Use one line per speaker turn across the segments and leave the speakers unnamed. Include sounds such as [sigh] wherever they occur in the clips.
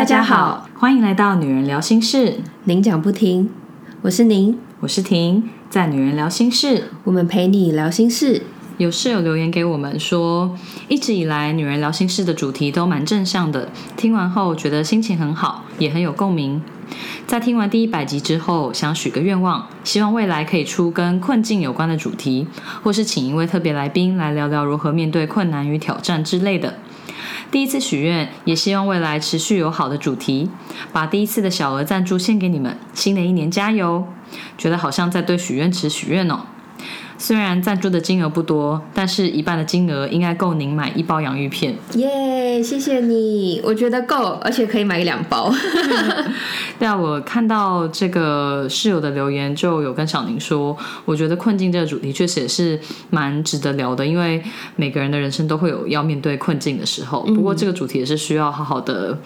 大家好，
欢迎来到女人聊心事，
您讲不停，我是您，
我是婷，在女人聊心事，
我们陪你聊心事。
有室友留言给我们说，一直以来女人聊心事的主题都蛮正向的，听完后觉得心情很好，也很有共鸣。在听完第一百集之后，想许个愿望，希望未来可以出跟困境有关的主题，或是请一位特别来宾来聊聊如何面对困难与挑战之类的。第一次许愿，也希望未来持续有好的主题，把第一次的小额赞助献给你们。新的一年加油！觉得好像在对许愿池许愿呢。虽然赞助的金额不多，但是一半的金额应该够您买一包洋芋片。
耶，谢谢你，我觉得够，而且可以买两包。[laughs]
对啊，我看到这个室友的留言，就有跟小宁说，我觉得困境这个主题确实也是蛮值得聊的，因为每个人的人生都会有要面对困境的时候。不过这个主题也是需要好好的。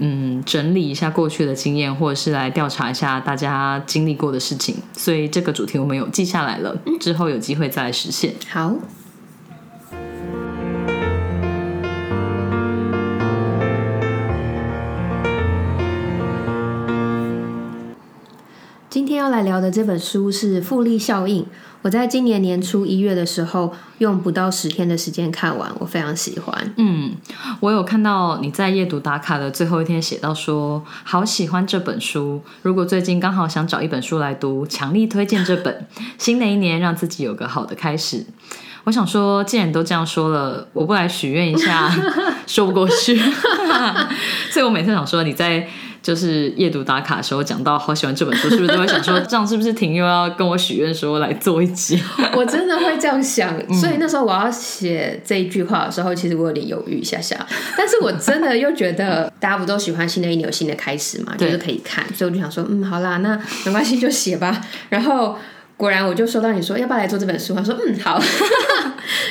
嗯，整理一下过去的经验，或者是来调查一下大家经历过的事情，所以这个主题我们有记下来了，之后有机会再来实现。
好。要来聊的这本书是《复利效应》。我在今年年初一月的时候，用不到十天的时间看完，我非常喜欢。
嗯，我有看到你在阅读打卡的最后一天写到说，好喜欢这本书。如果最近刚好想找一本书来读，强力推荐这本。[laughs] 新的一年让自己有个好的开始。我想说，既然都这样说了，我不来许愿一下，[laughs] 说不过去。[laughs] 所以我每次想说，你在。就是夜读打卡的时候讲到好喜欢这本书，是不是都会想说这样是不是婷又要跟我许愿说来做一集？[laughs]
我真的会这样想，所以那时候我要写这一句话的时候，其实我有点犹豫一下下，但是我真的又觉得大家不都喜欢新的一年有新的开始嘛，就是可以看，所以我就想说，嗯，好啦，那没关系就写吧，然后。果然，我就收到你说要不要来做这本书。他说：“嗯，好。[laughs] ”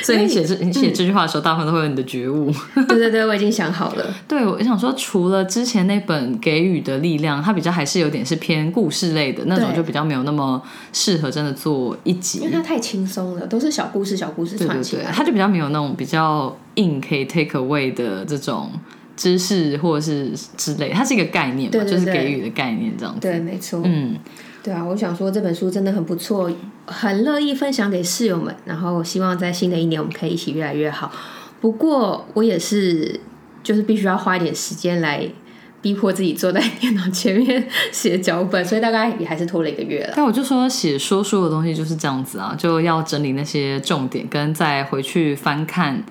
所以你写这你写这句话的时候，大部分都会有你的觉悟。[laughs]
对对对，我已经想好了。
对，我想说，除了之前那本《给予的力量》，它比较还是有点是偏故事类的那种，就比较没有那么适合真的做一集，
因为它太轻松了，都是小故事、小故事串起来，
它就比较没有那种比较硬可以 take away 的这种知识或者是之类。它是一个概念嘛，就是给予的概念这样子。
对，没错。嗯。对啊，我想说这本书真的很不错，很乐意分享给室友们。然后希望在新的一年我们可以一起越来越好。不过我也是，就是必须要花一点时间来逼迫自己坐在电脑前面写脚本，所以大概也还是拖了一个月了。
但我就说写说书的东西就是这样子啊，就要整理那些重点，跟再回去翻看，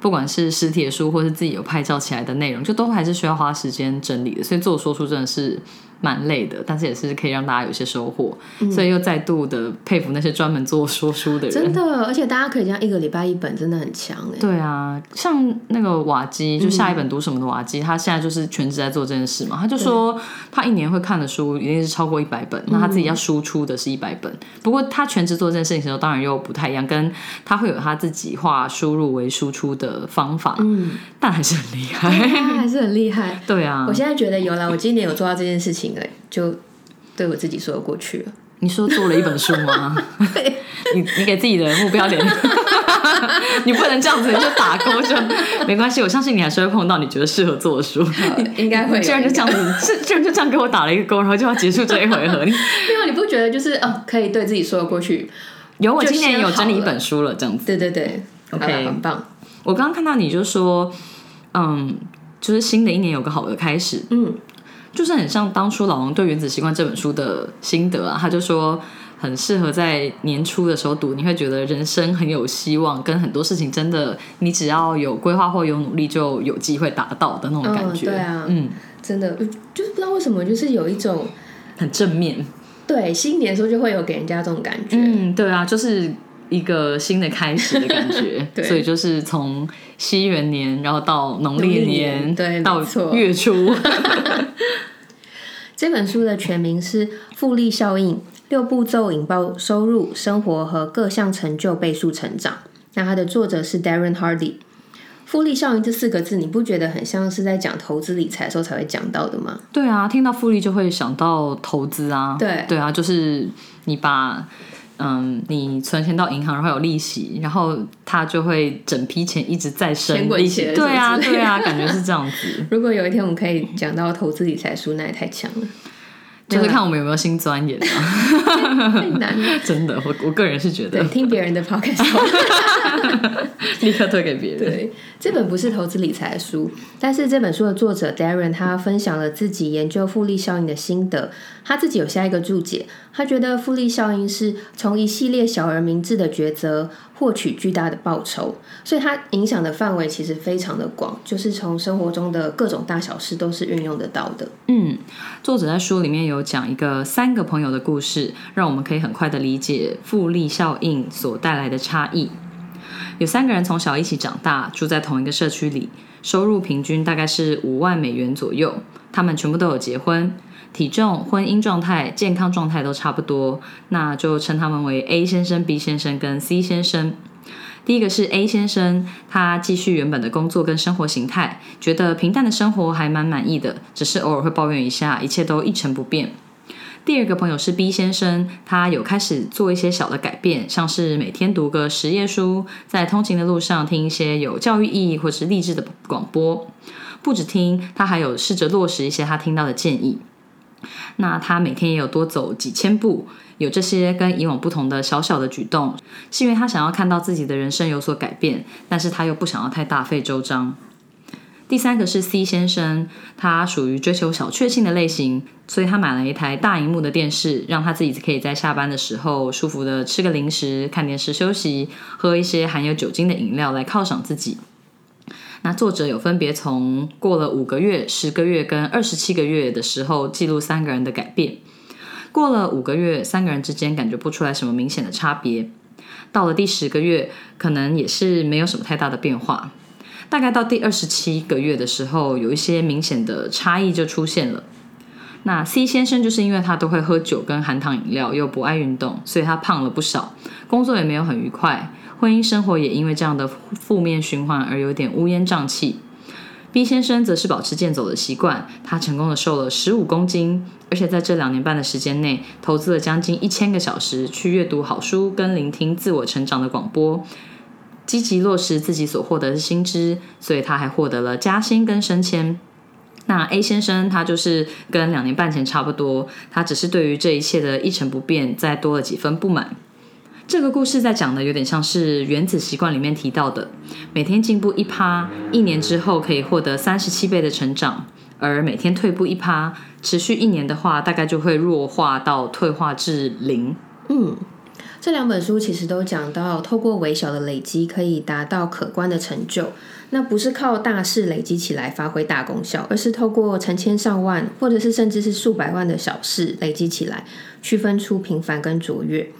不管是实体的书或是自己有拍照起来的内容，就都还是需要花时间整理的。所以做说书真的是。蛮累的，但是也是可以让大家有些收获，所以又再度的佩服那些专门做说书的人。
真的，而且大家可以这样一个礼拜一本，真的很强哎。
对啊，像那个瓦基，就下一本读什么的瓦基，他现在就是全职在做这件事嘛。他就说他一年会看的书一定是超过一百本，那他自己要输出的是一百本。不过他全职做这件事情的时候，当然又不太一样，跟他会有他自己化输入为输出的方法，嗯，但还是很厉害，
还是很厉害。[laughs]
对啊，
我现在觉得有了，我今年有做到这件事情。就对我自己说过去了。
你说做了一本书吗？[laughs] 你你给自己的目标连，[laughs] 你不能这样子你就打勾就没关系。我相信你还是会碰到你觉得适合做的书，[laughs]
应该会。
居然就这样子，居然就这样给我打了一个勾，然后就要结束这一回合。
因为你不觉得就是哦，可以对自己说过去？
有，我今年有整理一本书了，这样子。
对对对，OK，很棒。
我刚刚看到你就说，嗯，就是新的一年有个好的开始，嗯。就是很像当初老王对《原子习惯》这本书的心得啊，他就说很适合在年初的时候读，你会觉得人生很有希望，跟很多事情真的你只要有规划或有努力就有机会达到的那种感觉。
对啊，嗯，真的就是不知道为什么，就是有一种
很正面。
对，新年的时候就会有给人家这种感觉。
嗯，对啊，就是一个新的开始的感觉。[laughs] 对，所以就是从西元年，然后到农历年，
对，
到月初。[laughs]
这本书的全名是《复利效应：六步骤引爆收入、生活和各项成就倍数成长》。那它的作者是 Darren Hardy。复利效应这四个字，你不觉得很像是在讲投资理财的时候才会讲到的吗？
对啊，听到复利就会想到投资啊。
对
对啊，就是你把嗯，你存钱到银行，然后有利息，然后他就会整批钱一直在
钱
生利息。对啊，对啊，感觉是这样子。[laughs]
如果有一天我们可以讲到投资理财书，那也太强了，
就是看我们有没有新钻研啊。
太难了。
真的，我我个人是觉得
对，听别人的 podcast [laughs]
立刻推给别人。
对，这本不是投资理财的书，但是这本书的作者 Darren 他分享了自己研究复利效应的心得。他自己有下一个注解，他觉得复利效应是从一系列小而明智的抉择获取巨大的报酬，所以它影响的范围其实非常的广，就是从生活中的各种大小事都是运用得到的。
嗯，作者在书里面有讲一个三个朋友的故事，让我们可以很快的理解复利效应所带来的差异。有三个人从小一起长大，住在同一个社区里，收入平均大概是五万美元左右。他们全部都有结婚，体重、婚姻状态、健康状态都差不多，那就称他们为 A 先生、B 先生跟 C 先生。第一个是 A 先生，他继续原本的工作跟生活形态，觉得平淡的生活还蛮满意的，只是偶尔会抱怨一下，一切都一成不变。第二个朋友是 B 先生，他有开始做一些小的改变，像是每天读个十页书，在通勤的路上听一些有教育意义或是励志的广播。不止听，他还有试着落实一些他听到的建议。那他每天也有多走几千步，有这些跟以往不同的小小的举动，是因为他想要看到自己的人生有所改变，但是他又不想要太大费周章。第三个是 C 先生，他属于追求小确幸的类型，所以他买了一台大荧幕的电视，让他自己可以在下班的时候舒服的吃个零食、看电视休息，喝一些含有酒精的饮料来犒赏自己。那作者有分别从过了五个月、十个月跟二十七个月的时候记录三个人的改变。过了五个月，三个人之间感觉不出来什么明显的差别。到了第十个月，可能也是没有什么太大的变化。大概到第二十七个月的时候，有一些明显的差异就出现了。那 C 先生就是因为他都会喝酒跟含糖饮料，又不爱运动，所以他胖了不少，工作也没有很愉快，婚姻生活也因为这样的负面循环而有点乌烟瘴气。B 先生则是保持健走的习惯，他成功的瘦了十五公斤，而且在这两年半的时间内，投资了将近一千个小时去阅读好书跟聆听自我成长的广播，积极落实自己所获得的薪资，所以他还获得了加薪跟升迁。那 A 先生他就是跟两年半前差不多，他只是对于这一切的一成不变，再多了几分不满。这个故事在讲的有点像是《原子习惯》里面提到的，每天进步一趴，一年之后可以获得三十七倍的成长；而每天退步一趴，持续一年的话，大概就会弱化到退化至零。
嗯，这两本书其实都讲到，透过微小的累积可以达到可观的成就。那不是靠大事累积起来发挥大功效，而是透过成千上万，或者是甚至是数百万的小事累积起来，区分出平凡跟卓越。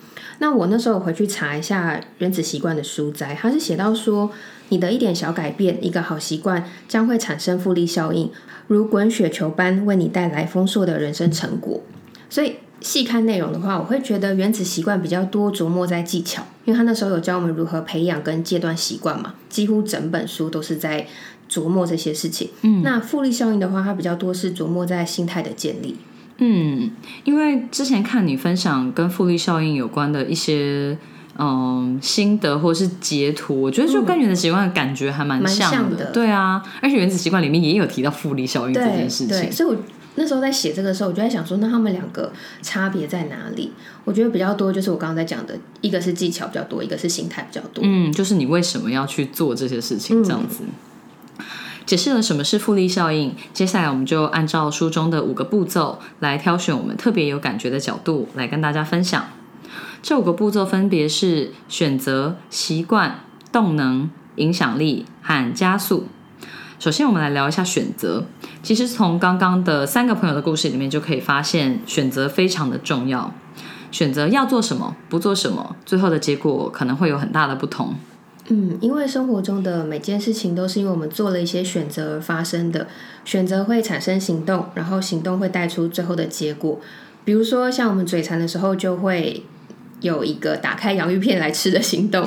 那我那时候回去查一下《原子习惯》的书摘，它是写到说，你的一点小改变，一个好习惯，将会产生复利效应，如滚雪球般为你带来丰硕的人生成果。所以细看内容的话，我会觉得《原子习惯》比较多琢磨在技巧，因为他那时候有教我们如何培养跟戒断习惯嘛，几乎整本书都是在琢磨这些事情。嗯，那复利效应的话，它比较多是琢磨在心态的建立。
嗯，因为之前看你分享跟复利效应有关的一些嗯心得或是截图，我觉得就跟原子习惯感觉还蛮像
的
对啊，而且原子习惯里面也有提到复利效应这件事，情。
所以我那时候在写这个时候，我就在想说，那他们两个差别在哪里？我觉得比较多就是我刚刚在讲的，一个是技巧比较多，一个是心态比较多。
嗯，就是你为什么要去做这些事情，这样子。解释了什么是复利效应，接下来我们就按照书中的五个步骤来挑选我们特别有感觉的角度来跟大家分享。这五个步骤分别是选择、习惯、动能、影响力和加速。首先，我们来聊一下选择。其实从刚刚的三个朋友的故事里面就可以发现，选择非常的重要。选择要做什么，不做什么，最后的结果可能会有很大的不同。
嗯，因为生活中的每件事情都是因为我们做了一些选择而发生的，选择会产生行动，然后行动会带出最后的结果。比如说，像我们嘴馋的时候，就会有一个打开洋芋片来吃的行动，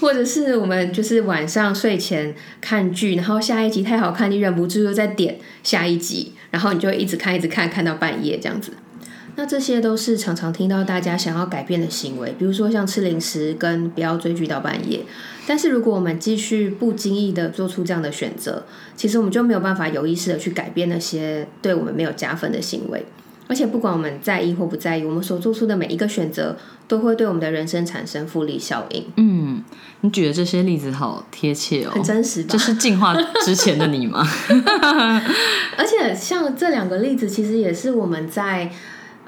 或者是我们就是晚上睡前看剧，然后下一集太好看，你忍不住又再点下一集，然后你就一直看一直看，看到半夜这样子。那这些都是常常听到大家想要改变的行为，比如说像吃零食跟不要追剧到半夜。但是如果我们继续不经意的做出这样的选择，其实我们就没有办法有意识的去改变那些对我们没有加分的行为。而且不管我们在意或不在意，我们所做出的每一个选择都会对我们的人生产生复利效应。
嗯，你举的这些例子好贴切哦，
很真实吧？
这是进化之前的你吗？[laughs]
而且像这两个例子，其实也是我们在。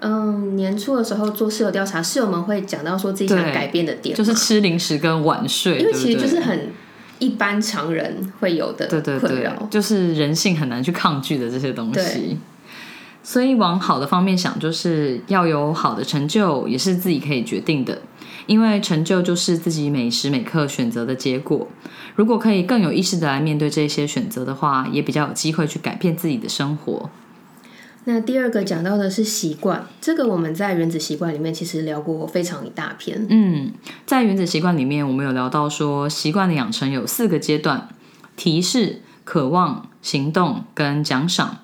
嗯，年初的时候做室友调查，室友们会讲到说自己想改变的点，
就是吃零食跟晚睡，
因为其实就是很一般常人会有的困扰，
就是人性很难去抗拒的这些东西。所以往好的方面想，就是要有好的成就，也是自己可以决定的，因为成就就是自己每时每刻选择的结果。如果可以更有意识的来面对这些选择的话，也比较有机会去改变自己的生活。
那第二个讲到的是习惯，这个我们在原子习惯里面其实聊过非常一大篇。
嗯，在原子习惯里面，我们有聊到说，习惯的养成有四个阶段：提示、渴望、行动跟奖赏。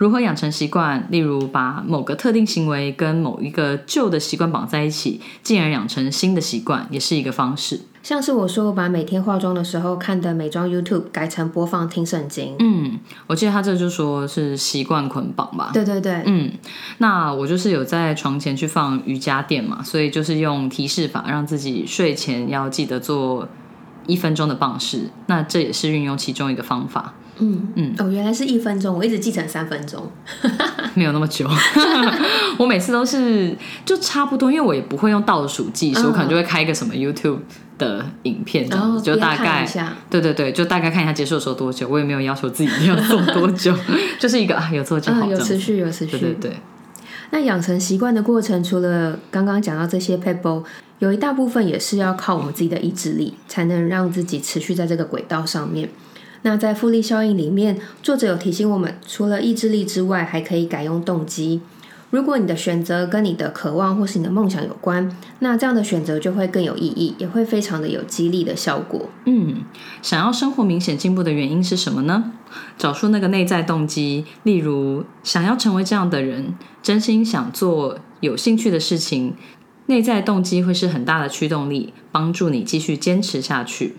如何养成习惯？例如把某个特定行为跟某一个旧的习惯绑在一起，进而养成新的习惯，也是一个方式。
像是我说，我把每天化妆的时候看的美妆 YouTube 改成播放听圣经。
嗯，我记得他这就说是习惯捆绑吧。
对对对，
嗯，那我就是有在床前去放瑜伽垫嘛，所以就是用提示法，让自己睡前要记得做一分钟的棒式。那这也是运用其中一个方法。
嗯嗯哦，原来是一分钟，我一直记成三分钟，[laughs]
没有那么久。[laughs] 我每次都是就差不多，因为我也不会用倒数计时，我可能就会开一个什么 YouTube 的影片，这样子就大概对对对，就大概看一下结束的时候多久。我也没有要求自己要做多久，[laughs] 就是一个啊有做就好，
有持续有持续。
对对对。
那养成习惯的过程，除了刚刚讲到这些 pebble，有一大部分也是要靠我们自己的意志力，才能让自己持续在这个轨道上面。那在复利效应里面，作者有提醒我们，除了意志力之外，还可以改用动机。如果你的选择跟你的渴望或是你的梦想有关，那这样的选择就会更有意义，也会非常的有激励的效果。
嗯，想要生活明显进步的原因是什么呢？找出那个内在动机，例如想要成为这样的人，真心想做有兴趣的事情，内在动机会是很大的驱动力，帮助你继续坚持下去。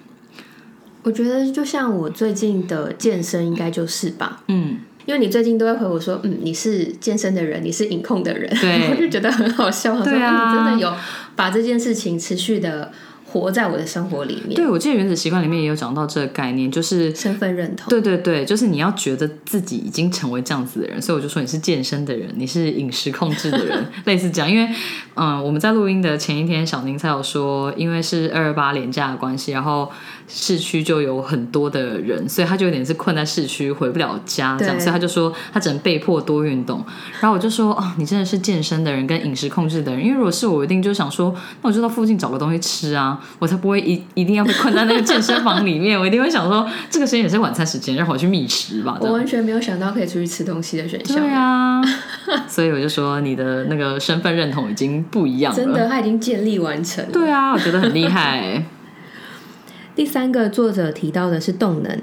我觉得就像我最近的健身，应该就是吧。
嗯，
因为你最近都会回我说，嗯，你是健身的人，你是隐控的人，
对，[laughs]
我就觉得很好笑。
对啊，
真的有把这件事情持续的。活在我的生活里面。
对，我记得原子习惯里面也有讲到这个概念，就是
身份认同。
对对对，就是你要觉得自己已经成为这样子的人，所以我就说你是健身的人，你是饮食控制的人，[laughs] 类似这样。因为嗯，我们在录音的前一天，小宁才有说，因为是二二八连假的关系，然后市区就有很多的人，所以他就有点是困在市区，回不了家这样，所以他就说他只能被迫多运动。然后我就说哦，你真的是健身的人跟饮食控制的人，因为如果是我，一定就想说，那我就到附近找个东西吃啊。我才不会一一定要被困在那个健身房里面，我一定会想说，这个时间也是晚餐时间，让我去觅食吧。
我完全没有想到可以出去吃东西的选项。
对啊，[laughs] 所以我就说你的那个身份认同已经不一样了。
真的，他已经建立完成。
对啊，我觉得很厉害。
第三个作者提到的是动能，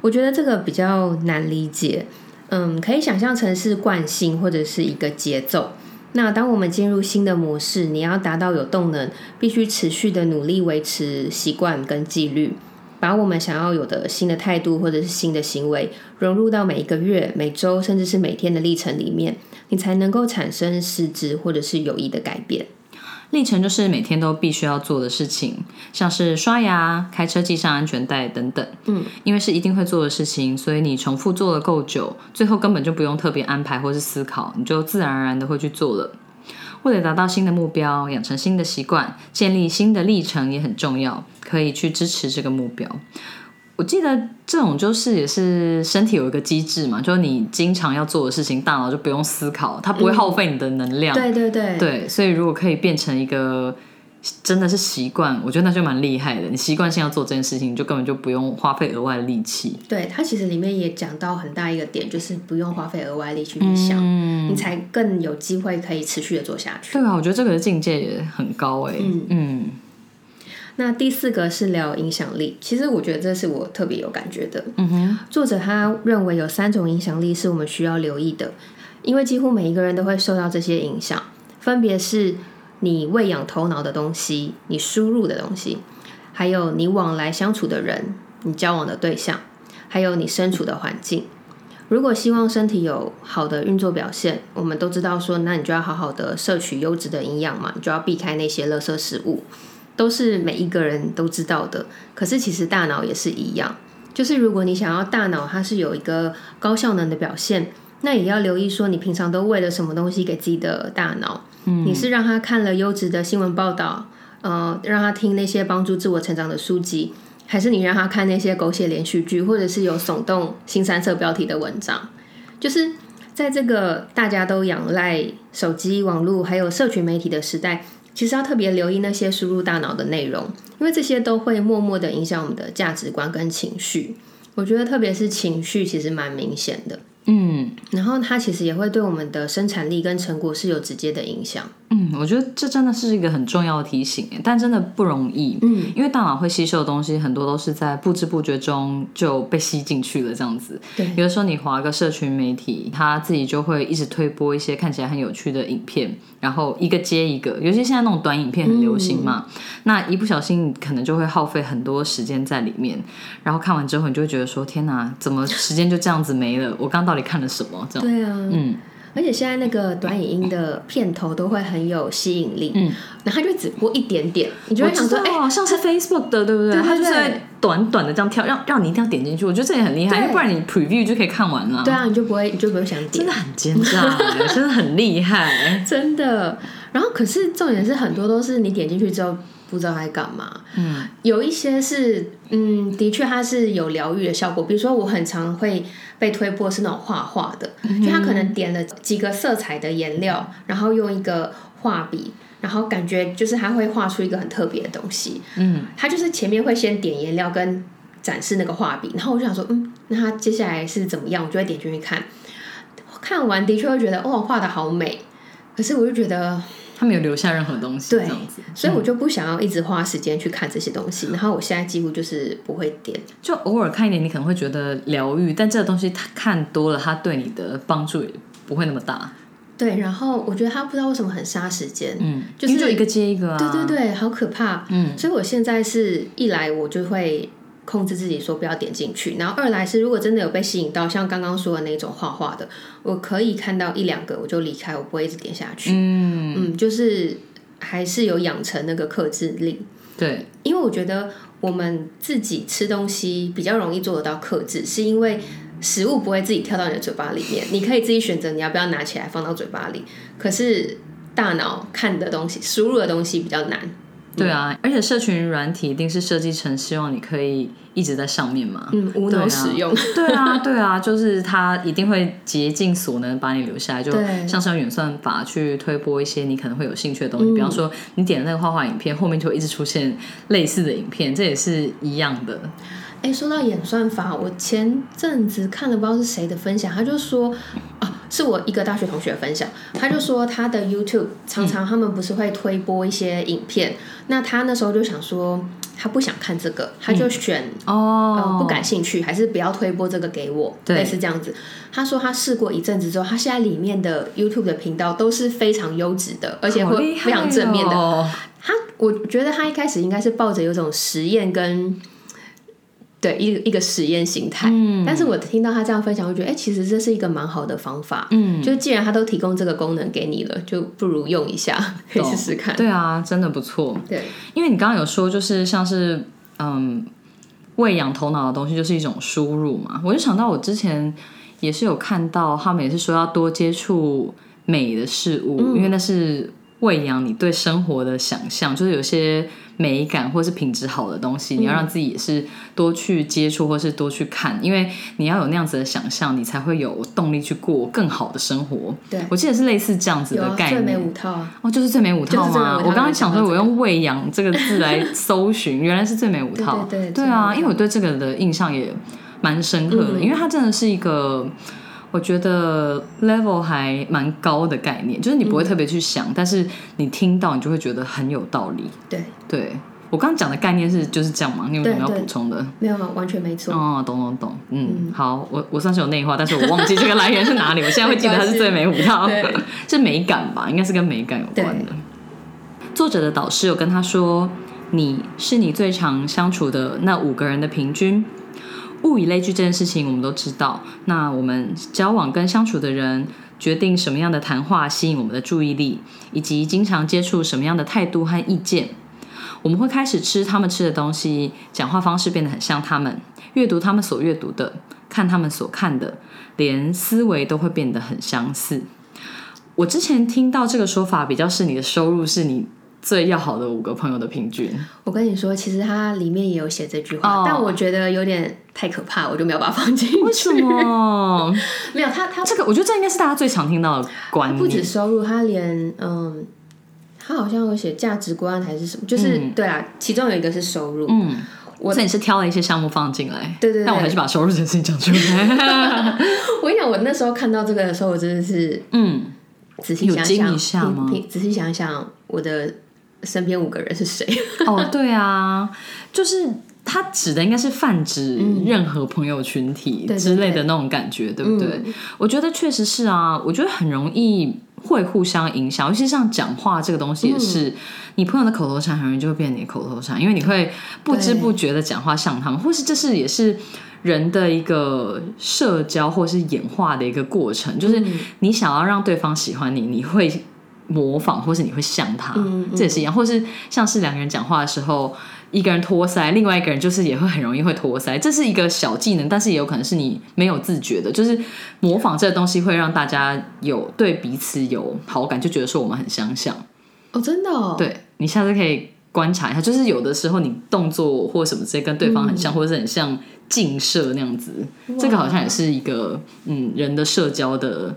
我觉得这个比较难理解。嗯，可以想象成是惯性或者是一个节奏。那当我们进入新的模式，你要达到有动能，必须持续的努力维持习惯跟纪律，把我们想要有的新的态度或者是新的行为融入到每一个月、每周甚至是每天的历程里面，你才能够产生实质或者是有益的改变。
历程就是每天都必须要做的事情，像是刷牙、开车系上安全带等等。
嗯，
因为是一定会做的事情，所以你重复做的够久，最后根本就不用特别安排或是思考，你就自然而然的会去做了。为了达到新的目标，养成新的习惯，建立新的历程也很重要，可以去支持这个目标。我记得这种就是也是身体有一个机制嘛，就是你经常要做的事情，大脑就不用思考，它不会耗费你的能量。
对对对，
对，所以如果可以变成一个真的是习惯，我觉得那就蛮厉害的。你习惯性要做这件事情，你就根本就不用花费额外的力气。
对，它其实里面也讲到很大一个点，就是不用花费额外力气去想，你才更有机会可以持续的做下去。
对啊，我觉得这个境界也很高哎。嗯嗯。
那第四个是聊影响力，其实我觉得这是我特别有感觉的。
嗯哼，
作者他认为有三种影响力是我们需要留意的，因为几乎每一个人都会受到这些影响。分别是你喂养头脑的东西，你输入的东西，还有你往来相处的人，你交往的对象，还有你身处的环境。如果希望身体有好的运作表现，我们都知道说，那你就要好好的摄取优质的营养嘛，你就要避开那些垃圾食物，都是每一个人都知道的。可是其实大脑也是一样，就是如果你想要大脑它是有一个高效能的表现，那也要留意说，你平常都喂了什么东西给自己的大脑？嗯，你是让他看了优质的新闻报道，呃，让他听那些帮助自我成长的书籍。还是你让他看那些狗血连续剧，或者是有耸动新三色标题的文章，就是在这个大家都仰赖手机、网络还有社群媒体的时代，其实要特别留意那些输入大脑的内容，因为这些都会默默的影响我们的价值观跟情绪。我觉得特别是情绪，其实蛮明显的。嗯，然后它其实也会对我们的生产力跟成果是有直接的影响。
嗯，我觉得这真的是一个很重要的提醒，但真的不容易。嗯，因为大脑会吸收的东西很多都是在不知不觉中就被吸进去了，这样子。
对，
有的时候你划个社群媒体，它自己就会一直推播一些看起来很有趣的影片，然后一个接一个，尤其现在那种短影片很流行嘛，那一不小心可能就会耗费很多时间在里面，然后看完之后你就会觉得说：天哪，怎么时间就这样子没了？我刚到底看了什么？这样。
对啊，嗯。而且现在那个短影音的片头都会很有吸引力，嗯，然后它就只播一点点，你就会想说，哎，
像是 Facebook 的，对不对？它就是短短的这样跳，让让你一定要点进去。我觉得这也很厉害，因为不然你 Preview 就可以看完了。
对啊，你就不会，你就不会想点。
真的很奸诈，[laughs] 真的很厉害，
真的。然后可是重点是很多都是你点进去之后。不知道在干嘛，嗯，有一些是，嗯，的确它是有疗愈的效果。比如说，我很常会被推播是那种画画的，就他可能点了几个色彩的颜料，然后用一个画笔，然后感觉就是他会画出一个很特别的东西，嗯，他就是前面会先点颜料跟展示那个画笔，然后我就想说，嗯，那他接下来是怎么样？我就会点进去看，看完的确会觉得，哦，画的好美，可是我就觉得。
他没有留下任何东西，这样子，
所以我就不想要一直花时间去看这些东西。然后我现在几乎就是不会点，
就偶尔看一点，你可能会觉得疗愈，但这个东西它看多了，它对你的帮助也不会那么大。
对，然后我觉得他不知道为什么很杀时间，
嗯，就是一个接一个啊，
对对对，好可怕，嗯，所以我现在是一来我就会。控制自己说不要点进去，然后二来是如果真的有被吸引到，像刚刚说的那种画画的，我可以看到一两个我就离开，我不会一直点下去。嗯嗯，就是还是有养成那个克制力。
对，
因为我觉得我们自己吃东西比较容易做得到克制，是因为食物不会自己跳到你的嘴巴里面，你可以自己选择你要不要拿起来放到嘴巴里。可是大脑看的东西、输入的东西比较难。
对啊，而且社群软体一定是设计成希望你可以一直在上面嘛，
嗯，无脑使用。
对啊，对啊，就是它一定会竭尽所能把你留下来，就像是用演算法去推播一些你可能会有兴趣的东西。比方说，你点的那个画画影片，后面就会一直出现类似的影片，这也是一样的。
哎，说到演算法，我前阵子看了不知道是谁的分享，他就说啊，是我一个大学同学分享，他就说他的 YouTube 常常他们不是会推播一些影片，那他那时候就想说他不想看这个，他就选哦不感兴趣，还是不要推播这个给我，类似这样子。他说他试过一阵子之后，他现在里面的 YouTube 的频道都是非常优质的，而且会非常正面的。他我觉得他一开始应该是抱着有种实验跟。对，一一个实验形态。嗯，但是我听到他这样分享，我觉得，哎，其实这是一个蛮好的方法。嗯，就既然他都提供这个功能给你了，就不如用一下，可以试试看。
对啊，真的不错。
对，
因为你刚刚有说，就是像是嗯，喂养头脑的东西，就是一种输入嘛。我就想到，我之前也是有看到，他们也是说要多接触美的事物，因为那是喂养你对生活的想象，就是有些。美感或是品质好的东西，你要让自己也是多去接触，或是多去看，因为你要有那样子的想象，你才会有动力去过更好的生活。
对，
我记得是类似这样子的概念。
最美五套
哦，就是最美五套吗？我刚刚想说，我用“喂养”这个字来搜寻，原来是最美五套。
对
对啊，因为我对这个的印象也蛮深刻的，因为它真的是一个。我觉得 level 还蛮高的概念，就是你不会特别去想，但是你听到你就会觉得很有道理。
对，
对我刚刚讲的概念是就是这样嘛？你有什么要补充的？
没有，完全没错。
哦，懂懂懂，嗯，好，我我算是有内化，但是我忘记这个来源是哪里，我现在会记得它是最美五套，[laughs] 是美感吧，应该是跟美感有关的。作者的导师有跟他说，你是你最常相处的那五个人的平均。物以类聚这件事情我们都知道，那我们交往跟相处的人，决定什么样的谈话吸引我们的注意力，以及经常接触什么样的态度和意见。我们会开始吃他们吃的东西，讲话方式变得很像他们，阅读他们所阅读的，看他们所看的，连思维都会变得很相似。我之前听到这个说法，比较是你的收入是你最要好的五个朋友的平均。
我跟你说，其实它里面也有写这句话，
哦
但我觉得有点太可怕，我就没有把它放进去。
为什么？[laughs]
没有，他他
这个我觉得这应该是大家最常听到的观
不止。收入，他连嗯，他好像有写价值观还是什么，就是、对啊，其中有一个是收入。
嗯，我所以你是挑了一些项目放进来，
对对对
但我还是把收入这件事情讲出来。[laughs]
我跟你讲，我那时候看到这个的时候，我真的是
嗯，
仔细想想，仔细想想，我的身边五个人是谁？
哦，对啊，就是他指的应该是泛指任何朋友群体之类的那种感觉，对不对？我觉得确实是啊，我觉得很容易会互相影响，尤其是像讲话这个东西也是，
嗯
你朋友的口头禅很容易就会变成你的口头禅，因为你会不知不觉的讲话像他们，或是这是也是。人的一个社交或是演化的一个过程，就是
嗯
你想要让对方喜欢你，你会模仿，或是你会像他，
嗯
这也是一样，或是像是两个人讲话的时候，一个人托腮，另外一个人就是也会很容易会托腮，这是一个小技能，但是也有可能是你没有自觉的，就是模仿这个东西会让大家有对彼此有好感，就觉得说我们很相像。
哦，真的哦，
对你下次可以观察一下，就是有的时候你动作或什么之类跟对方很像，或者是很像近射那样子，这个好像也是一个嗯人的社交的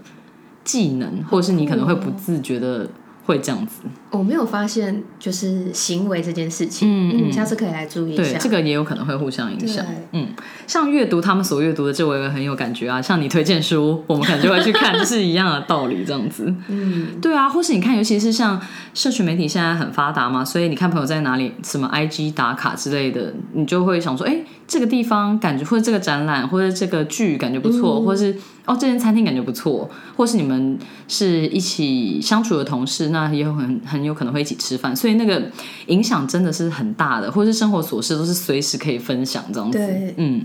技能，或是你可能会不自觉的会这样子。
我没有发现就是行为这件事情，
嗯嗯
下次可以来注意一
对，
下。
这个也有可能会互相影响。嗯，像阅读他们所阅读的，这我也很有感觉啊。像你推荐书，我们可能就会去看，是一样的道理，这样子。
嗯，
对啊，或是你看，尤其是像社群媒体现在很发达嘛，所以你看朋友在哪里，什么 IG 打卡之类的，你就会想说，哎，这个地方感觉，或者这个展览，或者这个剧感觉不错，或是哦这间餐厅感觉不错，或是你们是一起相处的同事，那也有很很有可能会一起吃饭，所以那个影响真的是很大的，或是生活琐事都是随时可以分享这样子。
对
嗯，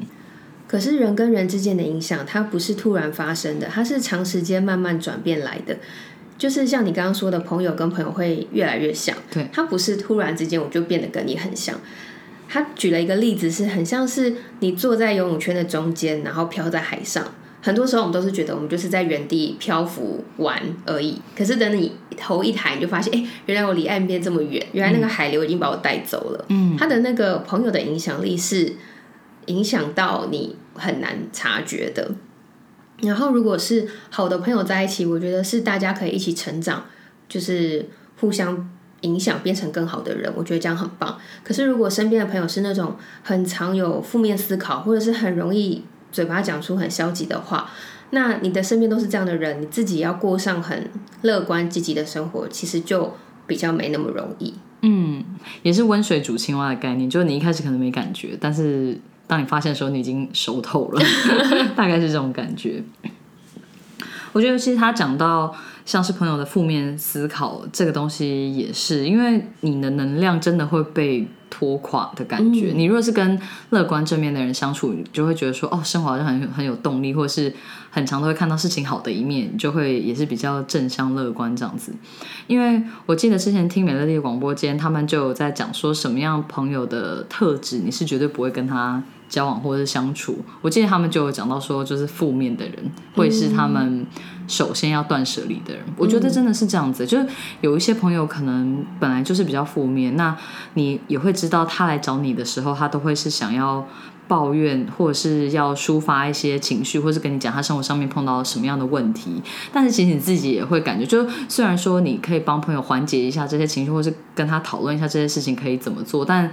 可是人跟人之间的影响，它不是突然发生的，它是长时间慢慢转变来的。就是像你刚刚说的，朋友跟朋友会越来越像，
对，
它不是突然之间我就变得跟你很像。他举了一个例子，是很像是你坐在游泳圈的中间，然后飘在海上。很多时候我们都是觉得我们就是在原地漂浮玩而已，可是等你头一抬，你就发现，哎、原来我离岸边这么远，原来那个海流已经把我带走了。嗯，他的那个朋友的影响力是影响到你很难察觉的。然后，如果是好的朋友在一起，我觉得是大家可以一起成长，就是互相影响，变成更好的人。我觉得这样很棒。可是，如果身边的朋友是那种很常有负面思考，或者是很容易嘴巴讲出很消极的话，那你的身边都是这样的人，你自己要过上很乐观积极的生活，其实就比较没那么容易。
嗯，也是温水煮青蛙的概念，就是你一开始可能没感觉，但是当你发现的时候，你已经熟透了，[laughs] 大概是这种感觉。我觉得其实他讲到像是朋友的负面思考这个东西，也是因为你的能量真的会被拖垮的感觉。你如果是跟乐观正面的人相处，你就会觉得说，哦，生活好像很很有动力，或者是很常都会看到事情好的一面，你就会也是比较正向乐观这样子。因为我记得之前听美乐蒂的广播间，他们就有在讲说什么样朋友的特质，你是绝对不会跟他交往或者是相处。我记得他们就有讲到说，就是负面的人会是他们首先要断舍离的人。我觉得真的是这样子，就是有一些朋友可能本来就是比较负面，那你也会知道他来找你的时候，他都会是想要。抱怨，或者是要抒发一些情绪，或是跟你讲他生活上面碰到什么样的问题，但是其实你自己也会感觉，就虽然说你可以帮朋友缓解一下这些情绪，或是跟他讨论一下这些事情可以怎么做，但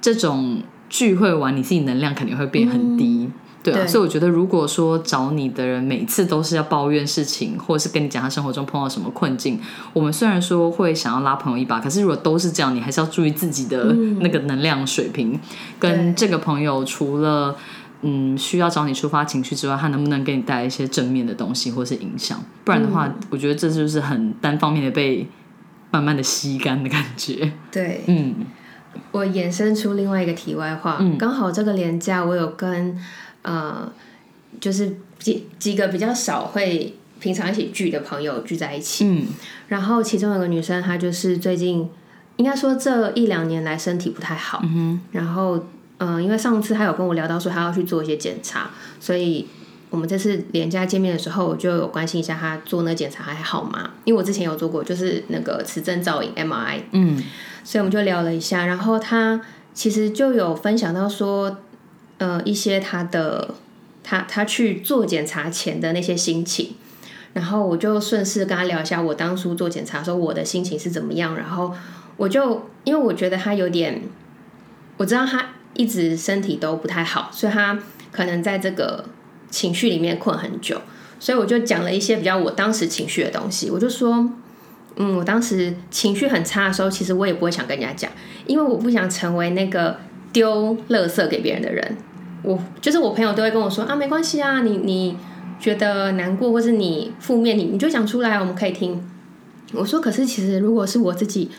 这种聚会完，你自己能量肯定会变很低。对啊，
对
所以我觉得，如果说找你的人每次都是要抱怨事情，或者是跟你讲他生活中碰到什么困境，我们虽然说会想要拉朋友一把，可是如果都是这样，你还是要注意自己的那个能量水平，跟这个朋友除了。嗯，需要找你抒发情绪之外，他能不能给你带来一些正面的东西或是影响？不然的话，我觉得这就是很单方面的被慢慢的吸干的感觉。
对，
嗯，
我衍生出另外一个题外话，嗯刚好这个廉假我有跟呃，就是几几个比较少会平常一起聚的朋友聚在一起，
嗯，
然后其中有个女生，她就是最近应该说这一两年来身体不太好，
嗯
然后嗯、呃因为上次她有跟我聊到说她要去做一些检查，所以。我们这次连家见面的时候，我就有关心一下她做那个检查还好吗？因为我之前有做过，就是那个磁振造影 MRI，
嗯
所以我们就聊了一下，然后他其实就有分享到说，呃，一些他的他他去做检查前的那些心情，然后我就顺势跟他聊一下我当初做检查时候我的心情是怎么样，然后我就因为我觉得他有点，我知道他一直身体都不太好，所以他可能在这个情绪里面困很久，所以我就讲了一些比较我当时情绪的东西，我就说。嗯，我当时情绪很差的时候，其实我也不会想跟人家讲，因为我不想成为那个丢垃圾给别人的人。我就是我朋友都会跟我说啊，没关系啊，你你觉得难过或是你负面，你你就讲出来，我们可以听。我说，可是其实如果是我自己，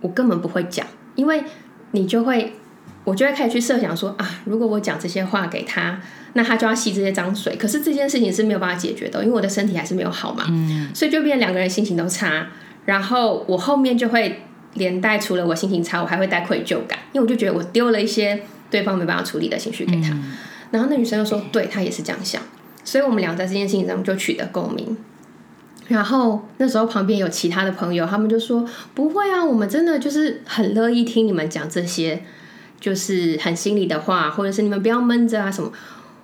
我根本不会讲，因为你就会，我就会开始去设想说啊，如果我讲这些话给他，那他就要吸这些脏水。可是这件事情是没有办法解决的，因为我的身体还是没有好嘛，
嗯
所以就变两个人心情都差。然后我后面就会连带除了我心情差，我还会带愧疚感，因为我就觉得我丢了一些对方没办法处理的情绪给他。然后那女生又说，对她也是这样想，所以我们俩在这件事情上就取得共鸣。然后那时候旁边有其他的朋友，他们就说不会啊，我们真的就是很乐意听你们讲这些，就是很心里的话，或者是你们不要闷着啊什么。